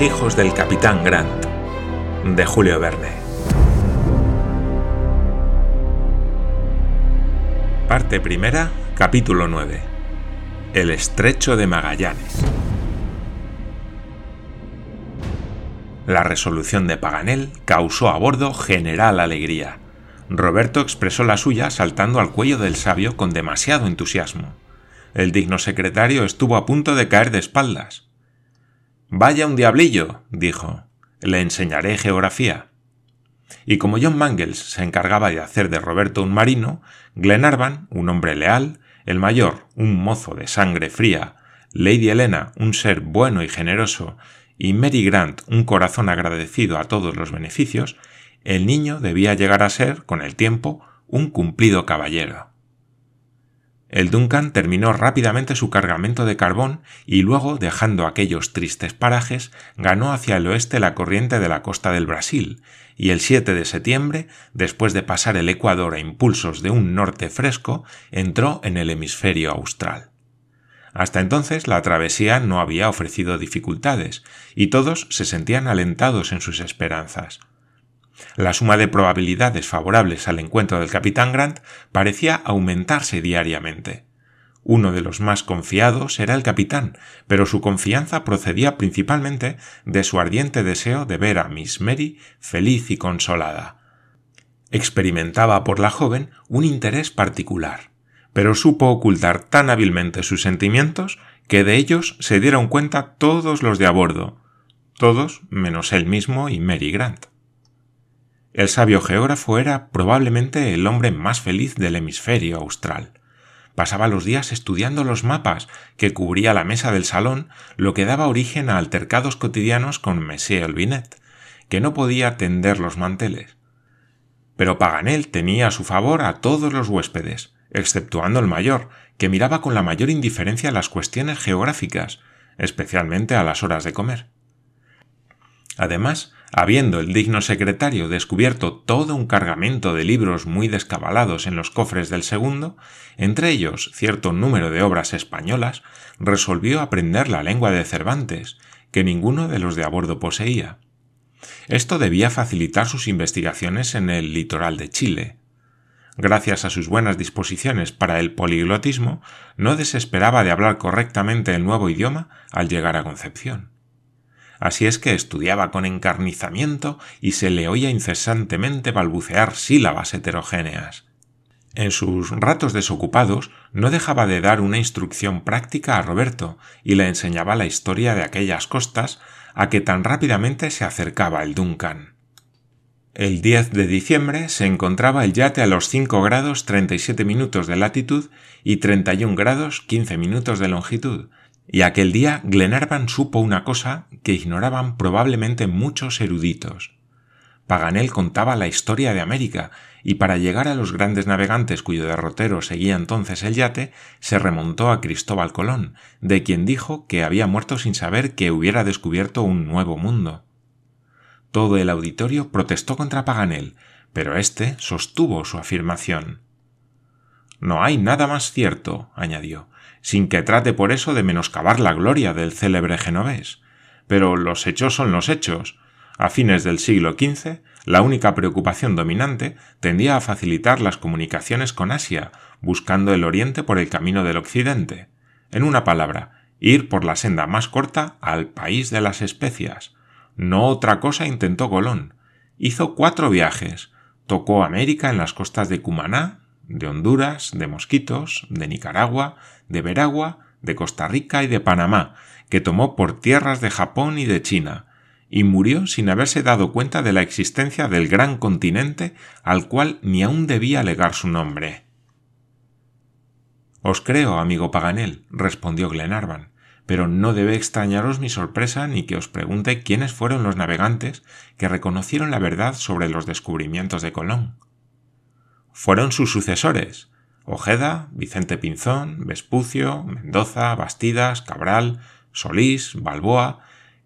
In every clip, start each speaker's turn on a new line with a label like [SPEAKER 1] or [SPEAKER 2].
[SPEAKER 1] Hijos del capitán Grant, de Julio Verne. Parte primera, capítulo 9. El estrecho de Magallanes. La resolución de Paganel causó a bordo general alegría. Roberto expresó la suya saltando al cuello del sabio con demasiado entusiasmo. El digno secretario estuvo a punto de caer de espaldas. Vaya un diablillo, dijo. Le enseñaré geografía. Y como John Mangles se encargaba de hacer de Roberto un marino, Glenarvan, un hombre leal, el mayor, un mozo de sangre fría, Lady Helena, un ser bueno y generoso, y Mary Grant, un corazón agradecido a todos los beneficios, el niño debía llegar a ser, con el tiempo, un cumplido caballero. El Duncan terminó rápidamente su cargamento de carbón y luego, dejando aquellos tristes parajes, ganó hacia el oeste la corriente de la costa del Brasil, y el 7 de septiembre, después de pasar el Ecuador a impulsos de un norte fresco, entró en el hemisferio austral. Hasta entonces la travesía no había ofrecido dificultades, y todos se sentían alentados en sus esperanzas. La suma de probabilidades favorables al encuentro del capitán Grant parecía aumentarse diariamente. Uno de los más confiados era el capitán, pero su confianza procedía principalmente de su ardiente deseo de ver a Miss Mary feliz y consolada. Experimentaba por la joven un interés particular, pero supo ocultar tan hábilmente sus sentimientos que de ellos se dieron cuenta todos los de a bordo, todos menos él mismo y Mary Grant. El sabio geógrafo era probablemente el hombre más feliz del hemisferio austral. Pasaba los días estudiando los mapas que cubría la mesa del salón, lo que daba origen a altercados cotidianos con Monsieur Elvinet, que no podía tender los manteles. Pero Paganel tenía a su favor a todos los huéspedes, exceptuando el mayor, que miraba con la mayor indiferencia las cuestiones geográficas, especialmente a las horas de comer. Además, Habiendo el digno secretario descubierto todo un cargamento de libros muy descabalados en los cofres del segundo, entre ellos cierto número de obras españolas, resolvió aprender la lengua de Cervantes, que ninguno de los de a bordo poseía. Esto debía facilitar sus investigaciones en el litoral de Chile. Gracias a sus buenas disposiciones para el poliglotismo, no desesperaba de hablar correctamente el nuevo idioma al llegar a Concepción. Así es que estudiaba con encarnizamiento y se le oía incesantemente balbucear sílabas heterogéneas. En sus ratos desocupados no dejaba de dar una instrucción práctica a Roberto y le enseñaba la historia de aquellas costas a que tan rápidamente se acercaba el Duncan. El 10 de diciembre se encontraba el yate a los 5 grados 37 minutos de latitud y 31 grados 15 minutos de longitud, y aquel día Glenarvan supo una cosa que ignoraban probablemente muchos eruditos. Paganel contaba la historia de América, y para llegar a los grandes navegantes cuyo derrotero seguía entonces el yate, se remontó a Cristóbal Colón, de quien dijo que había muerto sin saber que hubiera descubierto un nuevo mundo. Todo el auditorio protestó contra Paganel, pero éste sostuvo su afirmación. No hay nada más cierto, añadió, sin que trate por eso de menoscabar la gloria del célebre genovés. Pero los hechos son los hechos. A fines del siglo XV, la única preocupación dominante tendía a facilitar las comunicaciones con Asia, buscando el Oriente por el camino del Occidente. En una palabra, ir por la senda más corta al país de las especias. No otra cosa intentó Colón. Hizo cuatro viajes. Tocó América en las costas de Cumaná, de Honduras, de Mosquitos, de Nicaragua, de Veragua, de Costa Rica y de Panamá, que tomó por tierras de Japón y de China, y murió sin haberse dado cuenta de la existencia del gran continente al cual ni aun debía legar su nombre. Os creo, amigo Paganel, respondió Glenarvan, pero no debe extrañaros mi sorpresa ni que os pregunte quiénes fueron los navegantes que reconocieron la verdad sobre los descubrimientos de Colón fueron sus sucesores Ojeda, Vicente Pinzón, Vespucio, Mendoza, Bastidas, Cabral, Solís, Balboa,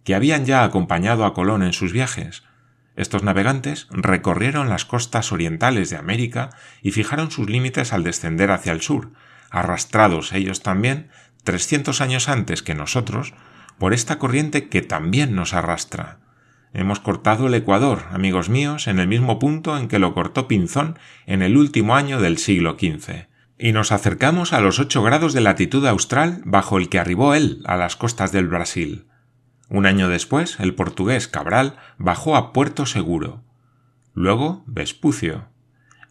[SPEAKER 1] que habían ya acompañado a Colón en sus viajes. Estos navegantes recorrieron las costas orientales de América y fijaron sus límites al descender hacia el sur, arrastrados ellos también, trescientos años antes que nosotros, por esta corriente que también nos arrastra. Hemos cortado el Ecuador, amigos míos, en el mismo punto en que lo cortó Pinzón en el último año del siglo XV. Y nos acercamos a los ocho grados de latitud austral bajo el que arribó él a las costas del Brasil. Un año después, el portugués Cabral bajó a Puerto Seguro. Luego, Vespucio.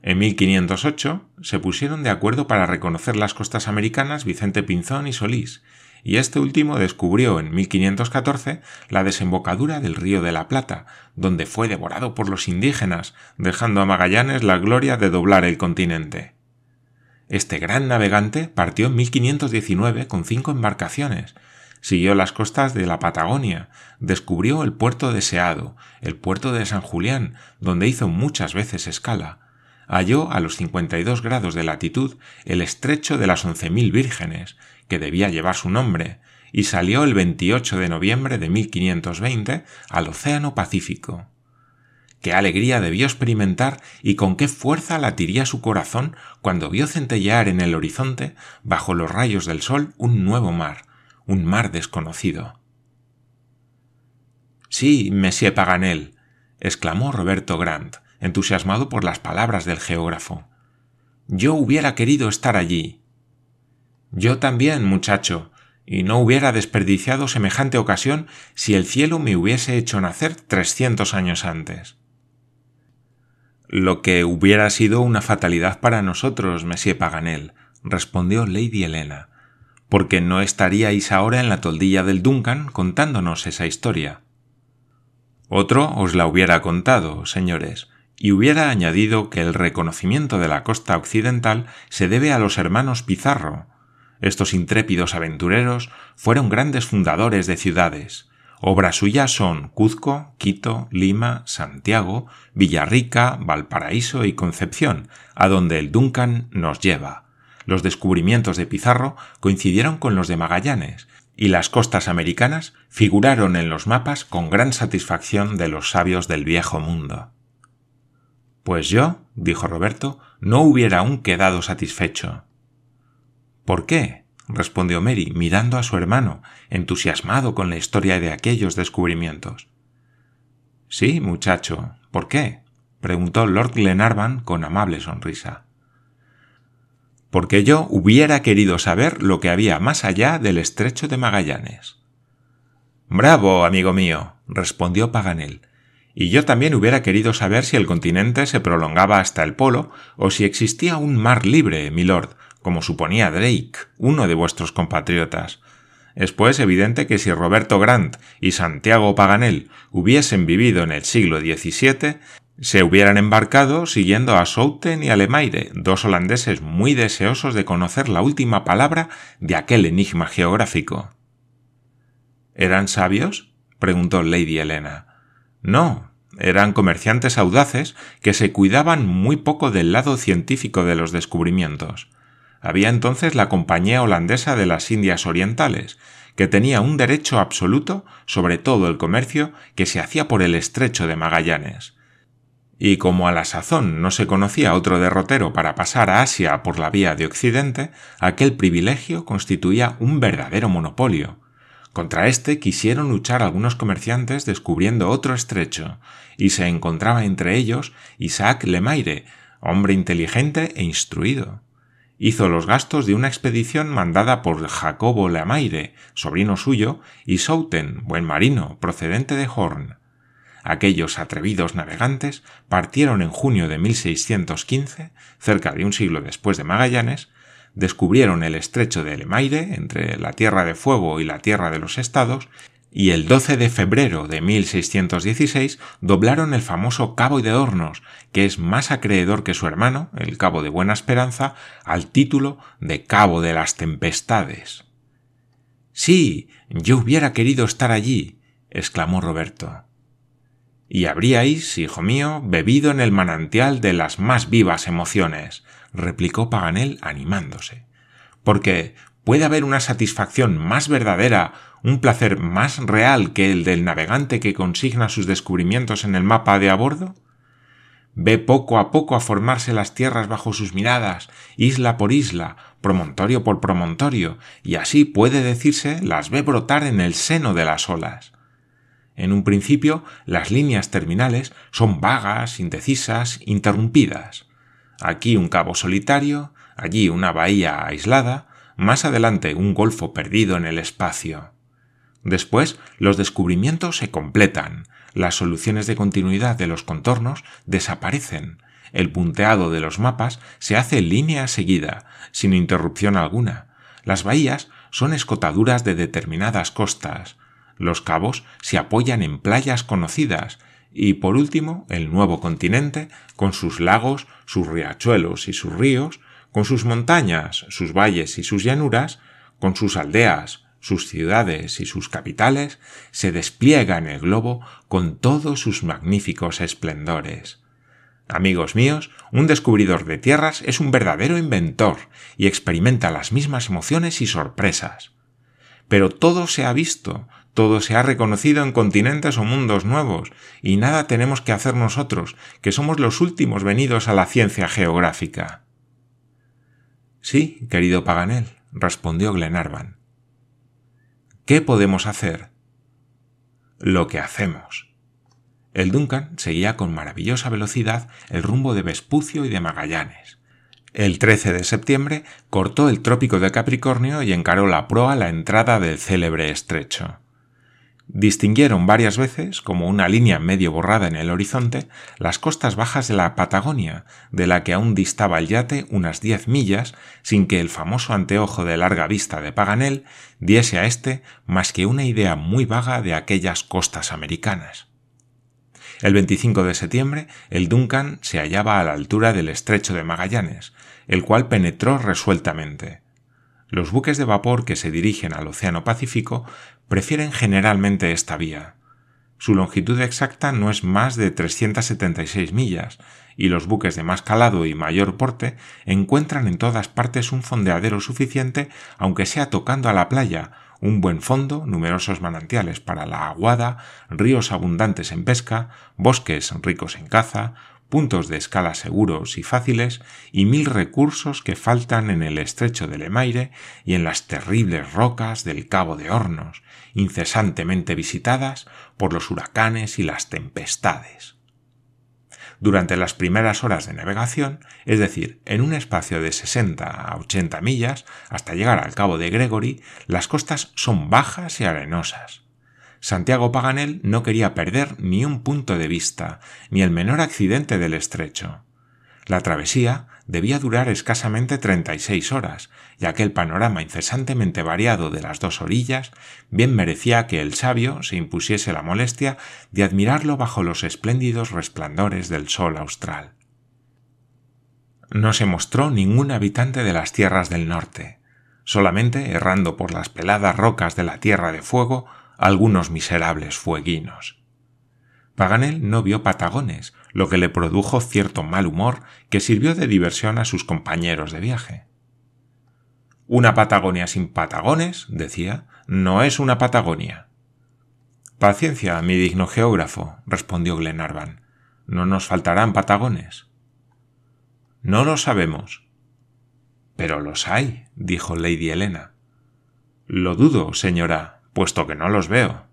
[SPEAKER 1] En 1508 se pusieron de acuerdo para reconocer las costas americanas Vicente Pinzón y Solís, y este último descubrió en 1514 la desembocadura del río de la Plata, donde fue devorado por los indígenas, dejando a Magallanes la gloria de doblar el continente. Este gran navegante partió en 1519 con cinco embarcaciones, siguió las costas de la Patagonia, descubrió el puerto deseado, el puerto de San Julián, donde hizo muchas veces escala, halló a los 52 grados de latitud el estrecho de las once mil vírgenes, que debía llevar su nombre, y salió el 28 de noviembre de 1520 al Océano Pacífico. Qué alegría debió experimentar y con qué fuerza latiría su corazón cuando vio centellear en el horizonte, bajo los rayos del sol, un nuevo mar, un mar desconocido. Sí, Monsieur Paganel, exclamó Roberto Grant, entusiasmado por las palabras del geógrafo. Yo hubiera querido estar allí. Yo también, muchacho, y no hubiera desperdiciado semejante ocasión si el cielo me hubiese hecho nacer trescientos años antes. Lo que hubiera sido una fatalidad para nosotros, Monsieur Paganel, respondió Lady Helena, porque no estaríais ahora en la toldilla del Duncan contándonos esa historia. Otro os la hubiera contado, señores, y hubiera añadido que el reconocimiento de la costa occidental se debe a los hermanos Pizarro, estos intrépidos aventureros fueron grandes fundadores de ciudades. Obras suyas son Cuzco, Quito, Lima, Santiago, Villarrica, Valparaíso y Concepción, a donde el Duncan nos lleva. Los descubrimientos de Pizarro coincidieron con los de Magallanes, y las costas americanas figuraron en los mapas con gran satisfacción de los sabios del viejo mundo. Pues yo, dijo Roberto, no hubiera aún quedado satisfecho. ¿Por qué? respondió Mary, mirando a su hermano, entusiasmado con la historia de aquellos descubrimientos. Sí, muchacho. ¿Por qué? preguntó Lord Glenarvan con amable sonrisa. Porque yo hubiera querido saber lo que había más allá del estrecho de Magallanes. Bravo, amigo mío, respondió Paganel. Y yo también hubiera querido saber si el continente se prolongaba hasta el polo o si existía un mar libre, milord, como suponía Drake, uno de vuestros compatriotas. Es pues evidente que si Roberto Grant y Santiago Paganel hubiesen vivido en el siglo XVII, se hubieran embarcado siguiendo a Souten y a Lemaire, dos holandeses muy deseosos de conocer la última palabra de aquel enigma geográfico. ¿Eran sabios? preguntó Lady Helena. No, eran comerciantes audaces que se cuidaban muy poco del lado científico de los descubrimientos. Había entonces la Compañía Holandesa de las Indias Orientales, que tenía un derecho absoluto sobre todo el comercio que se hacía por el estrecho de Magallanes. Y como a la sazón no se conocía otro derrotero para pasar a Asia por la vía de Occidente, aquel privilegio constituía un verdadero monopolio. Contra éste quisieron luchar algunos comerciantes descubriendo otro estrecho, y se encontraba entre ellos Isaac Lemaire, hombre inteligente e instruido hizo los gastos de una expedición mandada por Jacobo Lemaire, sobrino suyo, y Souten, buen marino, procedente de Horn. Aquellos atrevidos navegantes partieron en junio de 1615, cerca de un siglo después de Magallanes, descubrieron el estrecho de Lemaire entre la Tierra de Fuego y la Tierra de los Estados y el 12 de febrero de 1616 doblaron el famoso Cabo de Hornos, que es más acreedor que su hermano, el Cabo de Buena Esperanza, al título de Cabo de las Tempestades. Sí, yo hubiera querido estar allí, exclamó Roberto. Y habríais, hijo mío, bebido en el manantial de las más vivas emociones, replicó Paganel animándose. Porque puede haber una satisfacción más verdadera un placer más real que el del navegante que consigna sus descubrimientos en el mapa de a bordo? ve poco a poco a formarse las tierras bajo sus miradas, isla por isla, promontorio por promontorio, y así puede decirse las ve brotar en el seno de las olas. En un principio, las líneas terminales son vagas, indecisas, interrumpidas. Aquí un cabo solitario, allí una bahía aislada, más adelante un golfo perdido en el espacio. Después, los descubrimientos se completan, las soluciones de continuidad de los contornos desaparecen, el punteado de los mapas se hace línea seguida, sin interrupción alguna. Las bahías son escotaduras de determinadas costas. Los cabos se apoyan en playas conocidas. Y por último, el nuevo continente, con sus lagos, sus riachuelos y sus ríos, con sus montañas, sus valles y sus llanuras, con sus aldeas, sus ciudades y sus capitales, se despliega en el globo con todos sus magníficos esplendores. Amigos míos, un descubridor de tierras es un verdadero inventor y experimenta las mismas emociones y sorpresas. Pero todo se ha visto, todo se ha reconocido en continentes o mundos nuevos, y nada tenemos que hacer nosotros, que somos los últimos venidos a la ciencia geográfica. Sí, querido Paganel, respondió Glenarvan. ¿Qué podemos hacer? Lo que hacemos. El Duncan seguía con maravillosa velocidad el rumbo de Vespucio y de Magallanes. El 13 de septiembre cortó el trópico de Capricornio y encaró la proa a la entrada del célebre estrecho. Distinguieron varias veces, como una línea medio borrada en el horizonte, las costas bajas de la Patagonia, de la que aún distaba el yate unas diez millas, sin que el famoso anteojo de larga vista de Paganel diese a éste más que una idea muy vaga de aquellas costas americanas. El 25 de septiembre, el Duncan se hallaba a la altura del estrecho de Magallanes, el cual penetró resueltamente. Los buques de vapor que se dirigen al Océano Pacífico prefieren generalmente esta vía. Su longitud exacta no es más de 376 millas, y los buques de más calado y mayor porte encuentran en todas partes un fondeadero suficiente, aunque sea tocando a la playa, un buen fondo, numerosos manantiales para la aguada, ríos abundantes en pesca, bosques ricos en caza, puntos de escala seguros y fáciles y mil recursos que faltan en el estrecho de Lemaire y en las terribles rocas del Cabo de Hornos, incesantemente visitadas por los huracanes y las tempestades. Durante las primeras horas de navegación, es decir, en un espacio de 60 a 80 millas hasta llegar al Cabo de Gregory, las costas son bajas y arenosas. Santiago Paganel no quería perder ni un punto de vista, ni el menor accidente del estrecho. La travesía debía durar escasamente 36 horas, y aquel panorama incesantemente variado de las dos orillas bien merecía que el sabio se impusiese la molestia de admirarlo bajo los espléndidos resplandores del sol austral. No se mostró ningún habitante de las tierras del norte. Solamente, errando por las peladas rocas de la Tierra de Fuego, algunos miserables fueguinos. Paganel no vio patagones, lo que le produjo cierto mal humor que sirvió de diversión a sus compañeros de viaje. Una Patagonia sin patagones, decía, no es una Patagonia. Paciencia, mi digno geógrafo, respondió Glenarvan. No nos faltarán patagones. No lo sabemos. Pero los hay, dijo Lady Helena. Lo dudo, señora, puesto que no los veo.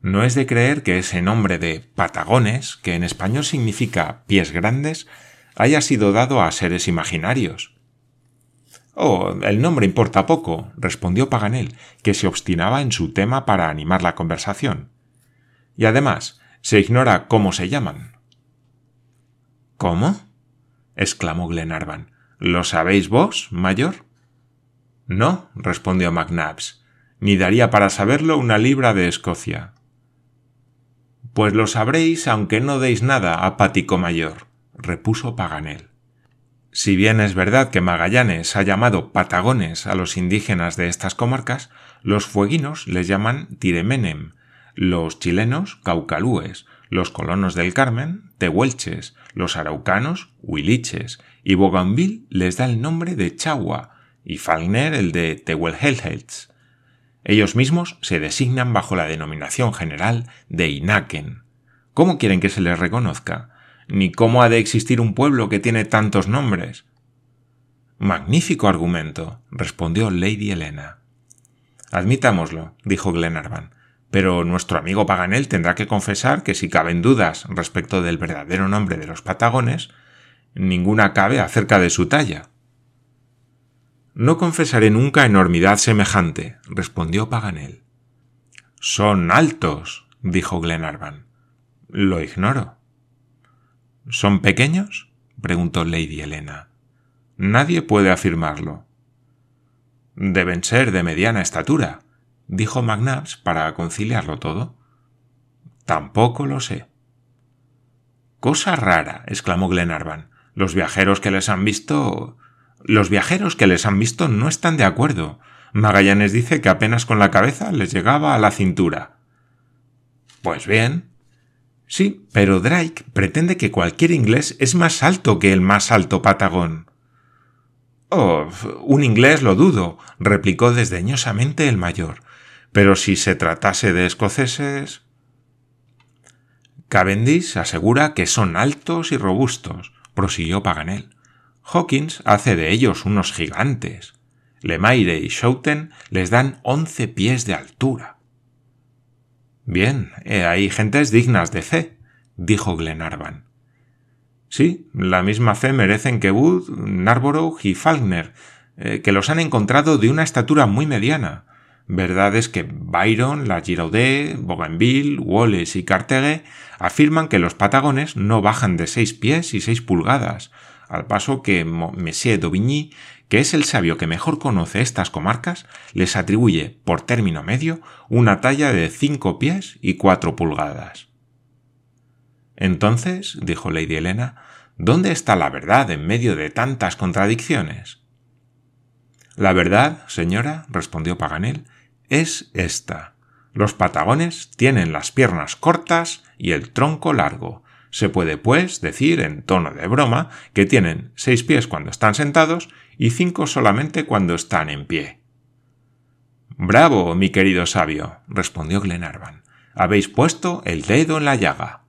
[SPEAKER 1] No es de creer que ese nombre de Patagones, que en español significa pies grandes, haya sido dado a seres imaginarios. Oh, el nombre importa poco, respondió Paganel, que se obstinaba en su tema para animar la conversación. Y además, se ignora cómo se llaman. ¿Cómo? exclamó Glenarvan. ¿Lo sabéis vos, mayor? No, respondió McNabbs ni daría para saberlo una libra de Escocia. Pues lo sabréis aunque no deis nada, apático mayor, repuso Paganel. Si bien es verdad que Magallanes ha llamado patagones a los indígenas de estas comarcas, los fueguinos les llaman tiremenem, los chilenos caucalúes, los colonos del Carmen tehuelches, los araucanos huiliches, y Bougainville les da el nombre de chagua, y Falkner el de tehuelhelhets. Ellos mismos se designan bajo la denominación general de Inaken. ¿Cómo quieren que se les reconozca? ni cómo ha de existir un pueblo que tiene tantos nombres. Magnífico argumento, respondió Lady Helena. Admitámoslo, dijo Glenarvan, pero nuestro amigo Paganel tendrá que confesar que si caben dudas respecto del verdadero nombre de los patagones, ninguna cabe acerca de su talla. No confesaré nunca enormidad semejante, respondió Paganel. Son altos, dijo Glenarvan. Lo ignoro. ¿Son pequeños? preguntó Lady Helena. Nadie puede afirmarlo. Deben ser de mediana estatura, dijo McNabbs para conciliarlo todo. Tampoco lo sé. Cosa rara, exclamó Glenarvan. Los viajeros que les han visto. Los viajeros que les han visto no están de acuerdo. Magallanes dice que apenas con la cabeza les llegaba a la cintura. Pues bien. Sí, pero Drake pretende que cualquier inglés es más alto que el más alto patagón. Oh, un inglés lo dudo, replicó desdeñosamente el mayor. Pero si se tratase de escoceses. Cavendish asegura que son altos y robustos, prosiguió Paganel. Hawkins hace de ellos unos gigantes. Lemaire y Schouten les dan once pies de altura. Bien, hay gentes dignas de fe, dijo Glenarvan. Sí, la misma fe merecen que Wood, Narborough y Falkner, eh, que los han encontrado de una estatura muy mediana, Verdad es que Byron, la Giraudet, Bougainville, Wallace y Cartegue afirman que los patagones no bajan de seis pies y seis pulgadas, al paso que Monsieur d'Aubigny, que es el sabio que mejor conoce estas comarcas, les atribuye, por término medio, una talla de cinco pies y cuatro pulgadas. Entonces, dijo Lady Helena, ¿dónde está la verdad en medio de tantas contradicciones? La verdad, señora, respondió Paganel, es esta. Los patagones tienen las piernas cortas y el tronco largo. Se puede, pues, decir en tono de broma que tienen seis pies cuando están sentados y cinco solamente cuando están en pie. Bravo, mi querido sabio, respondió Glenarvan. Habéis puesto el dedo en la llaga.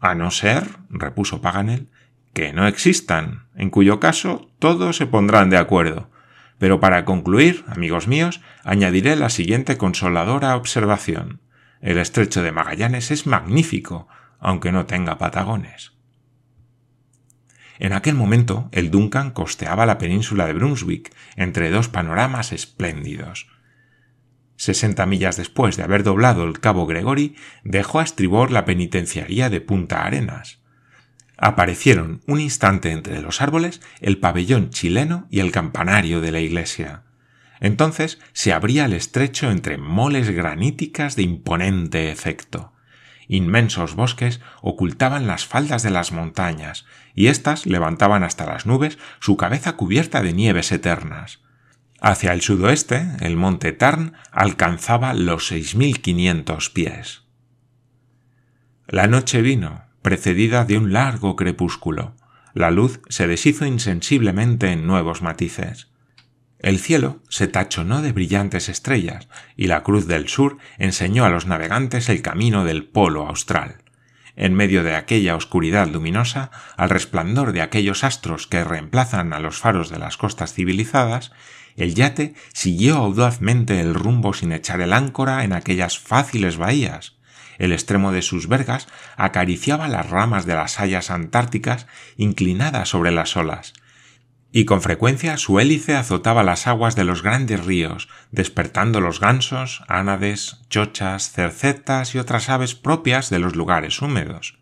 [SPEAKER 1] A no ser, repuso Paganel, que no existan, en cuyo caso todos se pondrán de acuerdo. Pero para concluir, amigos míos, añadiré la siguiente consoladora observación. El estrecho de Magallanes es magnífico, aunque no tenga patagones. En aquel momento, el Duncan costeaba la península de Brunswick entre dos panoramas espléndidos. Sesenta millas después de haber doblado el cabo Gregory, dejó a estribor la penitenciaría de Punta Arenas aparecieron un instante entre los árboles el pabellón chileno y el campanario de la iglesia. Entonces se abría el estrecho entre moles graníticas de imponente efecto. Inmensos bosques ocultaban las faldas de las montañas, y éstas levantaban hasta las nubes su cabeza cubierta de nieves eternas. Hacia el sudoeste, el monte Tarn alcanzaba los seis mil quinientos pies. La noche vino, precedida de un largo crepúsculo. La luz se deshizo insensiblemente en nuevos matices. El cielo se tachonó de brillantes estrellas y la Cruz del Sur enseñó a los navegantes el camino del polo austral. En medio de aquella oscuridad luminosa, al resplandor de aquellos astros que reemplazan a los faros de las costas civilizadas, el yate siguió audazmente el rumbo sin echar el áncora en aquellas fáciles bahías, el extremo de sus vergas acariciaba las ramas de las hayas antárticas inclinadas sobre las olas, y con frecuencia su hélice azotaba las aguas de los grandes ríos, despertando los gansos, ánades, chochas, cercetas y otras aves propias de los lugares húmedos.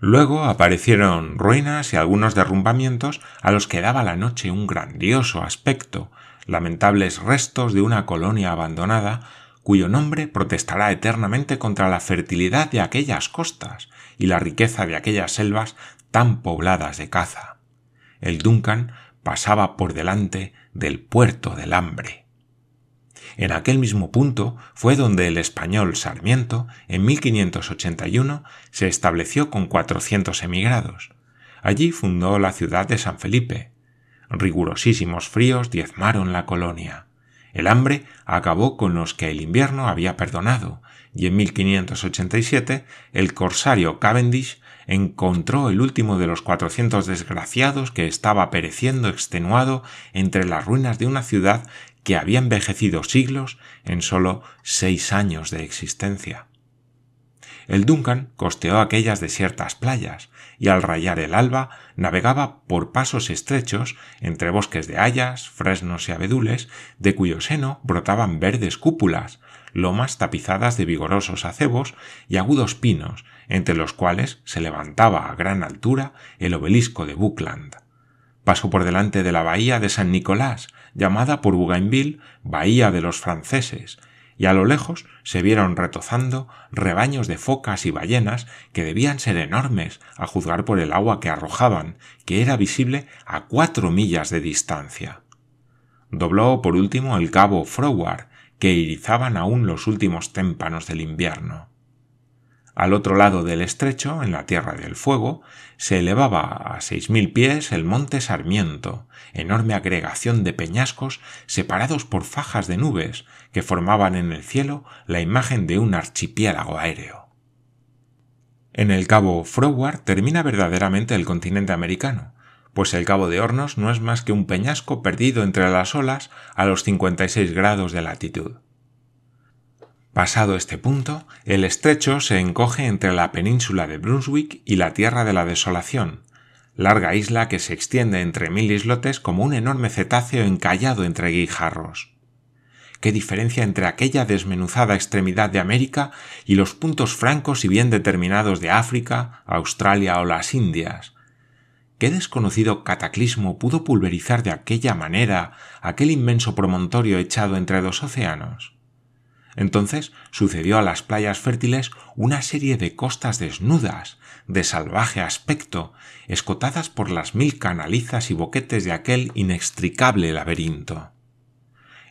[SPEAKER 1] Luego aparecieron ruinas y algunos derrumbamientos a los que daba la noche un grandioso aspecto, lamentables restos de una colonia abandonada cuyo nombre protestará eternamente contra la fertilidad de aquellas costas y la riqueza de aquellas selvas tan pobladas de caza. El Duncan pasaba por delante del puerto del hambre. En aquel mismo punto fue donde el español Sarmiento, en 1581, se estableció con cuatrocientos emigrados. Allí fundó la ciudad de San Felipe. Rigurosísimos fríos diezmaron la colonia. El hambre acabó con los que el invierno había perdonado, y en 1587 el corsario Cavendish encontró el último de los cuatrocientos desgraciados que estaba pereciendo extenuado entre las ruinas de una ciudad que había envejecido siglos en sólo seis años de existencia. El Duncan costeó aquellas desiertas playas y al rayar el alba navegaba por pasos estrechos entre bosques de hayas, fresnos y abedules, de cuyo seno brotaban verdes cúpulas, lomas tapizadas de vigorosos acebos y agudos pinos, entre los cuales se levantaba a gran altura el obelisco de Buckland. Pasó por delante de la bahía de San Nicolás, llamada por Bougainville Bahía de los Franceses, y a lo lejos se vieron retozando rebaños de focas y ballenas que debían ser enormes a juzgar por el agua que arrojaban, que era visible a cuatro millas de distancia. Dobló por último el cabo Froward, que irizaban aún los últimos témpanos del invierno. Al otro lado del estrecho, en la Tierra del Fuego, se elevaba a seis mil pies el monte Sarmiento, enorme agregación de peñascos separados por fajas de nubes que formaban en el cielo la imagen de un archipiélago aéreo. En el cabo Froward termina verdaderamente el continente americano, pues el cabo de Hornos no es más que un peñasco perdido entre las olas a los 56 grados de latitud. Pasado este punto, el estrecho se encoge entre la península de Brunswick y la Tierra de la Desolación, larga isla que se extiende entre mil islotes como un enorme cetáceo encallado entre guijarros. Qué diferencia entre aquella desmenuzada extremidad de América y los puntos francos y bien determinados de África, Australia o las Indias. ¿Qué desconocido cataclismo pudo pulverizar de aquella manera aquel inmenso promontorio echado entre dos océanos? Entonces sucedió a las playas fértiles una serie de costas desnudas, de salvaje aspecto, escotadas por las mil canalizas y boquetes de aquel inextricable laberinto.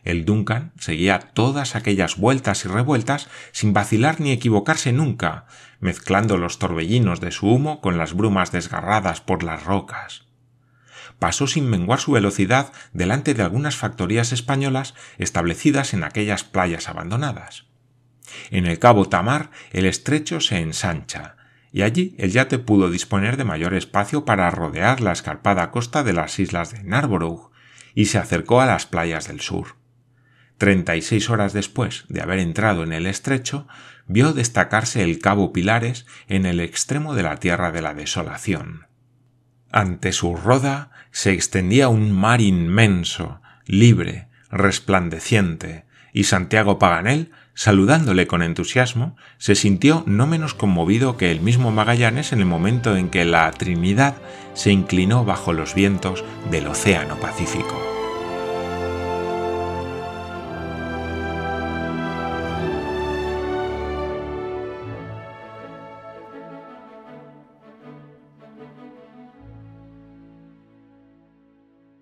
[SPEAKER 1] El Duncan seguía todas aquellas vueltas y revueltas sin vacilar ni equivocarse nunca, mezclando los torbellinos de su humo con las brumas desgarradas por las rocas pasó sin menguar su velocidad delante de algunas factorías españolas establecidas en aquellas playas abandonadas. En el cabo Tamar el estrecho se ensancha, y allí el yate pudo disponer de mayor espacio para rodear la escarpada costa de las islas de Narborough, y se acercó a las playas del sur. Treinta y seis horas después de haber entrado en el estrecho, vio destacarse el cabo Pilares en el extremo de la tierra de la desolación. Ante su roda se extendía un mar inmenso, libre, resplandeciente, y Santiago Paganel, saludándole con entusiasmo, se sintió no menos conmovido que el mismo Magallanes en el momento en que la Trinidad se inclinó bajo los vientos del Océano Pacífico.